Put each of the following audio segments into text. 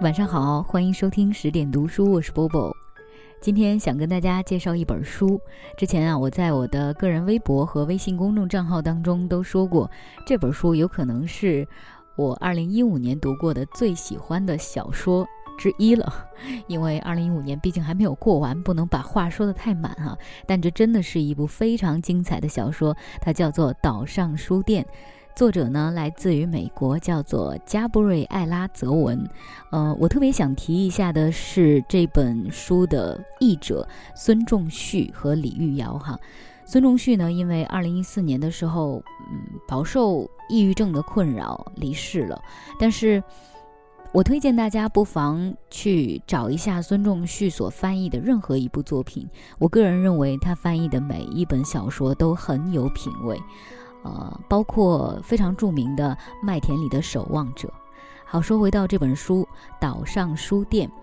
晚上好，欢迎收听十点读书，我是波波。今天想跟大家介绍一本书。之前啊，我在我的个人微博和微信公众账号当中都说过，这本书有可能是我二零一五年读过的最喜欢的小说之一了。因为二零一五年毕竟还没有过完，不能把话说的太满哈。但这真的是一部非常精彩的小说，它叫做《岛上书店》。作者呢，来自于美国，叫做加布瑞艾拉泽文。呃，我特别想提一下的是这本书的译者孙仲旭和李玉瑶哈。孙仲旭呢，因为二零一四年的时候，嗯，饱受抑郁症的困扰离世了。但是，我推荐大家不妨去找一下孙仲旭所翻译的任何一部作品。我个人认为，他翻译的每一本小说都很有品味。呃，包括非常著名的《麦田里的守望者》。好，说回到这本书《岛上书店》，《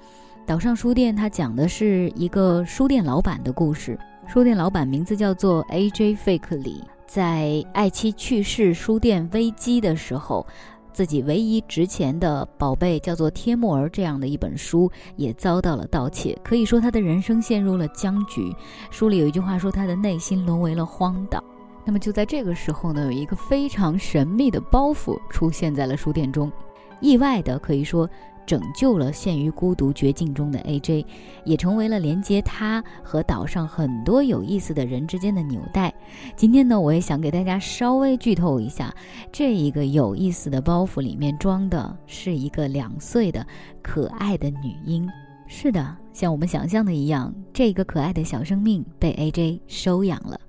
岛上书店》它讲的是一个书店老板的故事。书店老板名字叫做 A.J. 费克里，在爱妻去世、书店危机的时候，自己唯一值钱的宝贝叫做《贴木儿》这样的一本书也遭到了盗窃，可以说他的人生陷入了僵局。书里有一句话说，他的内心沦为了荒岛。那么就在这个时候呢，有一个非常神秘的包袱出现在了书店中，意外的可以说拯救了陷于孤独绝境中的 AJ，也成为了连接他和岛上很多有意思的人之间的纽带。今天呢，我也想给大家稍微剧透一下，这一个有意思的包袱里面装的是一个两岁的可爱的女婴。是的，像我们想象的一样，这个可爱的小生命被 AJ 收养了。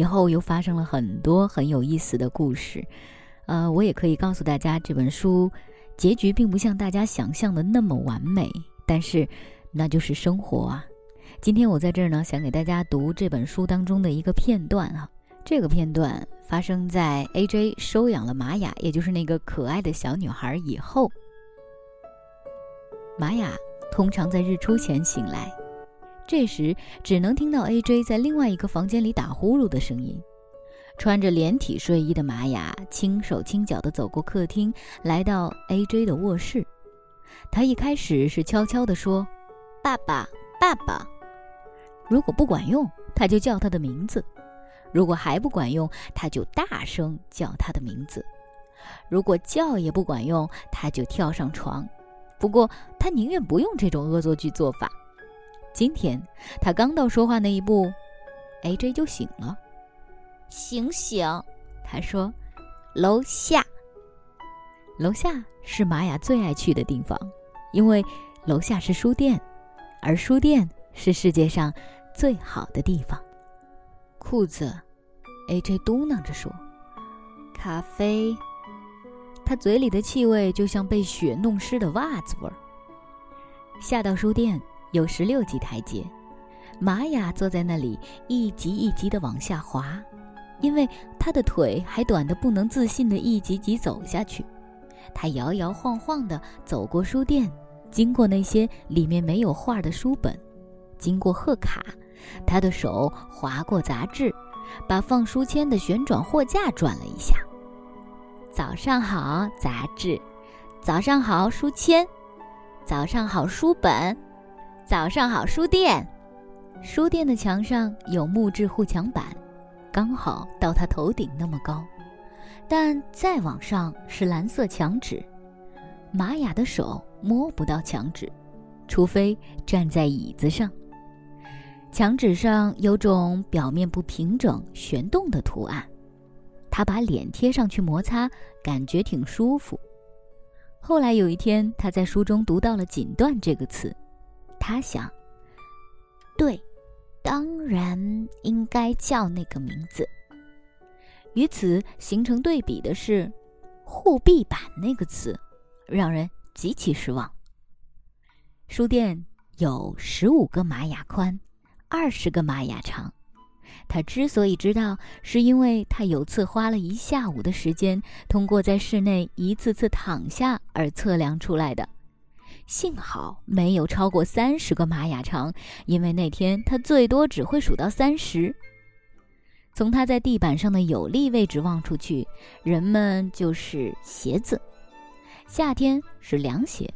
以后又发生了很多很有意思的故事，呃，我也可以告诉大家，这本书结局并不像大家想象的那么完美，但是那就是生活啊。今天我在这儿呢，想给大家读这本书当中的一个片段啊。这个片段发生在 A.J 收养了玛雅，也就是那个可爱的小女孩以后。玛雅通常在日出前醒来。这时，只能听到 A.J 在另外一个房间里打呼噜的声音。穿着连体睡衣的玛雅轻手轻脚地走过客厅，来到 A.J 的卧室。他一开始是悄悄地说：“爸爸，爸爸。”如果不管用，他就叫他的名字；如果还不管用，他就大声叫他的名字；如果叫也不管用，他就跳上床。不过，他宁愿不用这种恶作剧做法。今天他刚到说话那一步，AJ 就醒了。醒醒，他说：“楼下，楼下是玛雅最爱去的地方，因为楼下是书店，而书店是世界上最好的地方。”裤子，AJ 嘟囔着说：“咖啡。”他嘴里的气味就像被雪弄湿的袜子味儿。下到书店。有十六级台阶，玛雅坐在那里一级一级的往下滑，因为她的腿还短的不能自信的一级级走下去。她摇摇晃晃地走过书店，经过那些里面没有画的书本，经过贺卡，她的手划过杂志，把放书签的旋转货架转了一下。早上好，杂志；早上好，书签；早上好，书本。早上好，书店。书店的墙上有木质护墙板，刚好到他头顶那么高。但再往上是蓝色墙纸，玛雅的手摸不到墙纸，除非站在椅子上。墙纸上有种表面不平整、旋动的图案，他把脸贴上去摩擦，感觉挺舒服。后来有一天，他在书中读到了“锦缎”这个词。他想，对，当然应该叫那个名字。与此形成对比的是“护臂板”那个词，让人极其失望。书店有十五个玛雅宽，二十个玛雅长。他之所以知道，是因为他有次花了一下午的时间，通过在室内一次次躺下而测量出来的。幸好没有超过三十个玛雅长，因为那天他最多只会数到三十。从他在地板上的有利位置望出去，人们就是鞋子。夏天是凉鞋，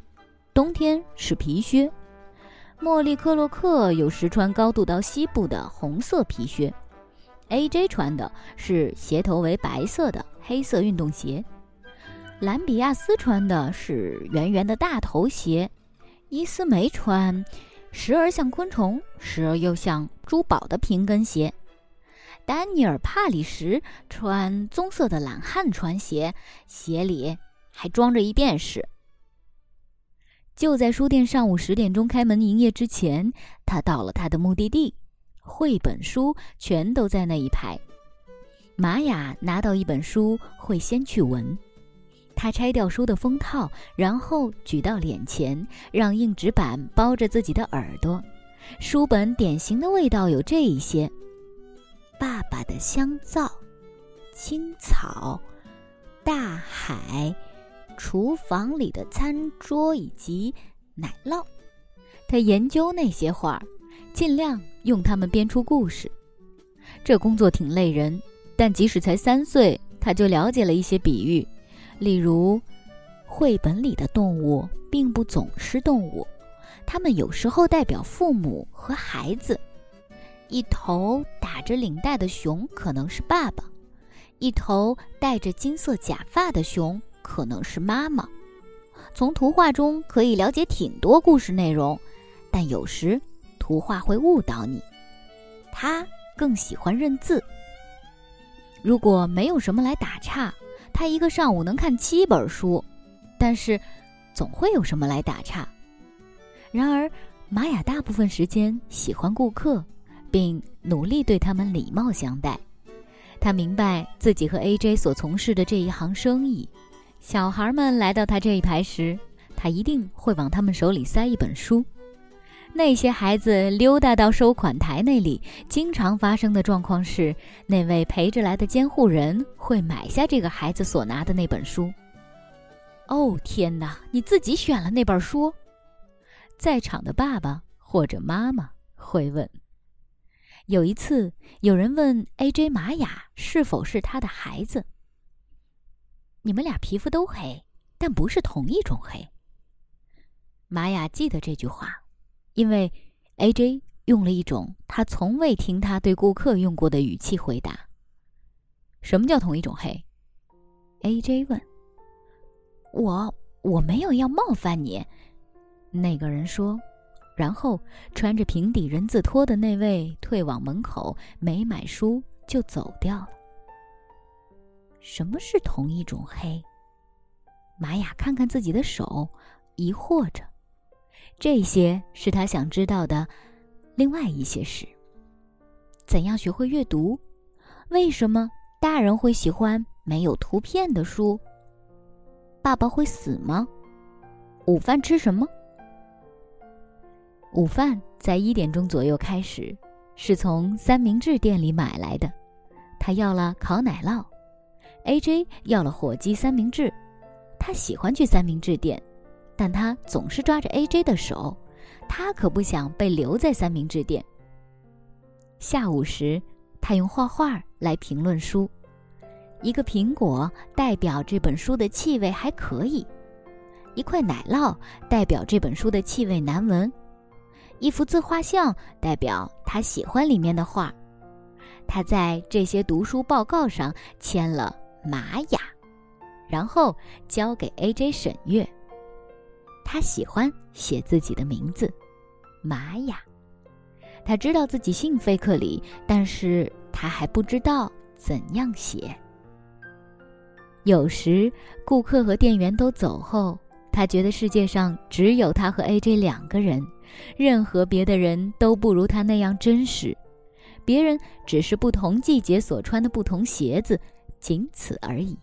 冬天是皮靴。莫莉克洛克有时穿高度到膝部的红色皮靴，A.J. 穿的是鞋头为白色的黑色运动鞋，兰比亚斯穿的是圆圆的大头鞋，伊斯梅穿时而像昆虫，时而又像珠宝的平跟鞋，丹尼尔·帕里什穿棕色的懒汉穿鞋，鞋里还装着一便士。就在书店上午十点钟开门营业之前，他到了他的目的地。绘本书全都在那一排。玛雅拿到一本书，会先去闻。他拆掉书的封套，然后举到脸前，让硬纸板包着自己的耳朵。书本典型的味道有这一些：爸爸的香皂、青草、大海。厨房里的餐桌以及奶酪，他研究那些画，尽量用它们编出故事。这工作挺累人，但即使才三岁，他就了解了一些比喻，例如，绘本里的动物并不总是动物，它们有时候代表父母和孩子。一头打着领带的熊可能是爸爸，一头戴着金色假发的熊。可能是妈妈。从图画中可以了解挺多故事内容，但有时图画会误导你。他更喜欢认字。如果没有什么来打岔，他一个上午能看七本书。但是，总会有什么来打岔。然而，玛雅大部分时间喜欢顾客，并努力对他们礼貌相待。他明白自己和 A.J. 所从事的这一行生意。小孩们来到他这一排时，他一定会往他们手里塞一本书。那些孩子溜达到收款台那里，经常发生的状况是，那位陪着来的监护人会买下这个孩子所拿的那本书。哦，天哪！你自己选了那本书？在场的爸爸或者妈妈会问。有一次，有人问 A.J. 玛雅是否是他的孩子。你们俩皮肤都黑，但不是同一种黑。玛雅记得这句话，因为 A.J. 用了一种他从未听他对顾客用过的语气回答：“什么叫同一种黑？”A.J. 问。“我我没有要冒犯你。”那个人说，然后穿着平底人字拖的那位退往门口，没买书就走掉了。什么是同一种黑？玛雅看看自己的手，疑惑着。这些是他想知道的。另外一些事：怎样学会阅读？为什么大人会喜欢没有图片的书？爸爸会死吗？午饭吃什么？午饭在一点钟左右开始，是从三明治店里买来的。他要了烤奶酪。A.J. 要了火鸡三明治，他喜欢去三明治店，但他总是抓着 A.J. 的手，他可不想被留在三明治店。下午时，他用画画来评论书，一个苹果代表这本书的气味还可以，一块奶酪代表这本书的气味难闻，一幅自画像代表他喜欢里面的画。他在这些读书报告上签了。玛雅，然后交给 A.J. 审阅。他喜欢写自己的名字，玛雅。他知道自己姓费克里，但是他还不知道怎样写。有时，顾客和店员都走后，他觉得世界上只有他和 A.J. 两个人，任何别的人都不如他那样真实。别人只是不同季节所穿的不同鞋子。仅此而已。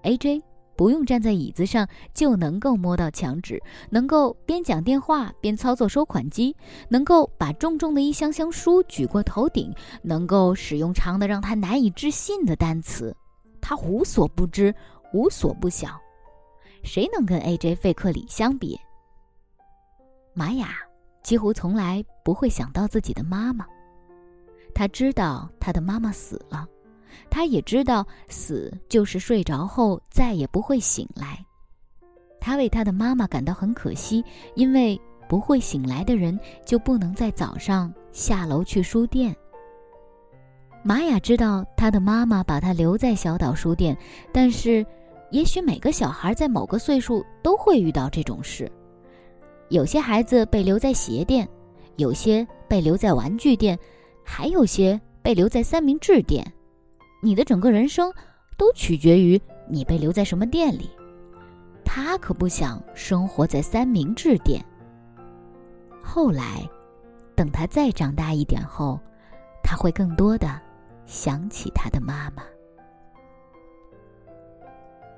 A.J. 不用站在椅子上就能够摸到墙纸，能够边讲电话边操作收款机，能够把重重的一箱箱书举过头顶，能够使用长的让他难以置信的单词。他无所不知，无所不晓。谁能跟 A.J. 费克里相比？玛雅几乎从来不会想到自己的妈妈。他知道他的妈妈死了。他也知道，死就是睡着后再也不会醒来。他为他的妈妈感到很可惜，因为不会醒来的人就不能在早上下楼去书店。玛雅知道他的妈妈把他留在小岛书店，但是，也许每个小孩在某个岁数都会遇到这种事。有些孩子被留在鞋店，有些被留在玩具店，还有些被留在三明治店。你的整个人生都取决于你被留在什么店里。他可不想生活在三明治店。后来，等他再长大一点后，他会更多的。想起他的妈妈。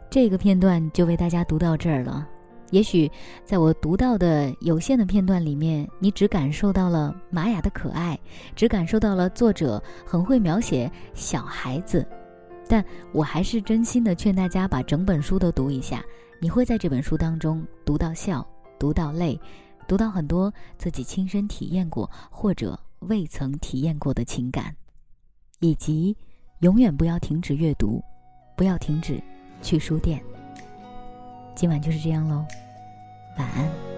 这个片段就为大家读到这儿了。也许在我读到的有限的片段里面，你只感受到了玛雅的可爱，只感受到了作者很会描写小孩子。但我还是真心的劝大家把整本书都读一下，你会在这本书当中读到笑，读到泪，读到很多自己亲身体验过或者未曾体验过的情感。以及，永远不要停止阅读，不要停止去书店。今晚就是这样喽，晚安。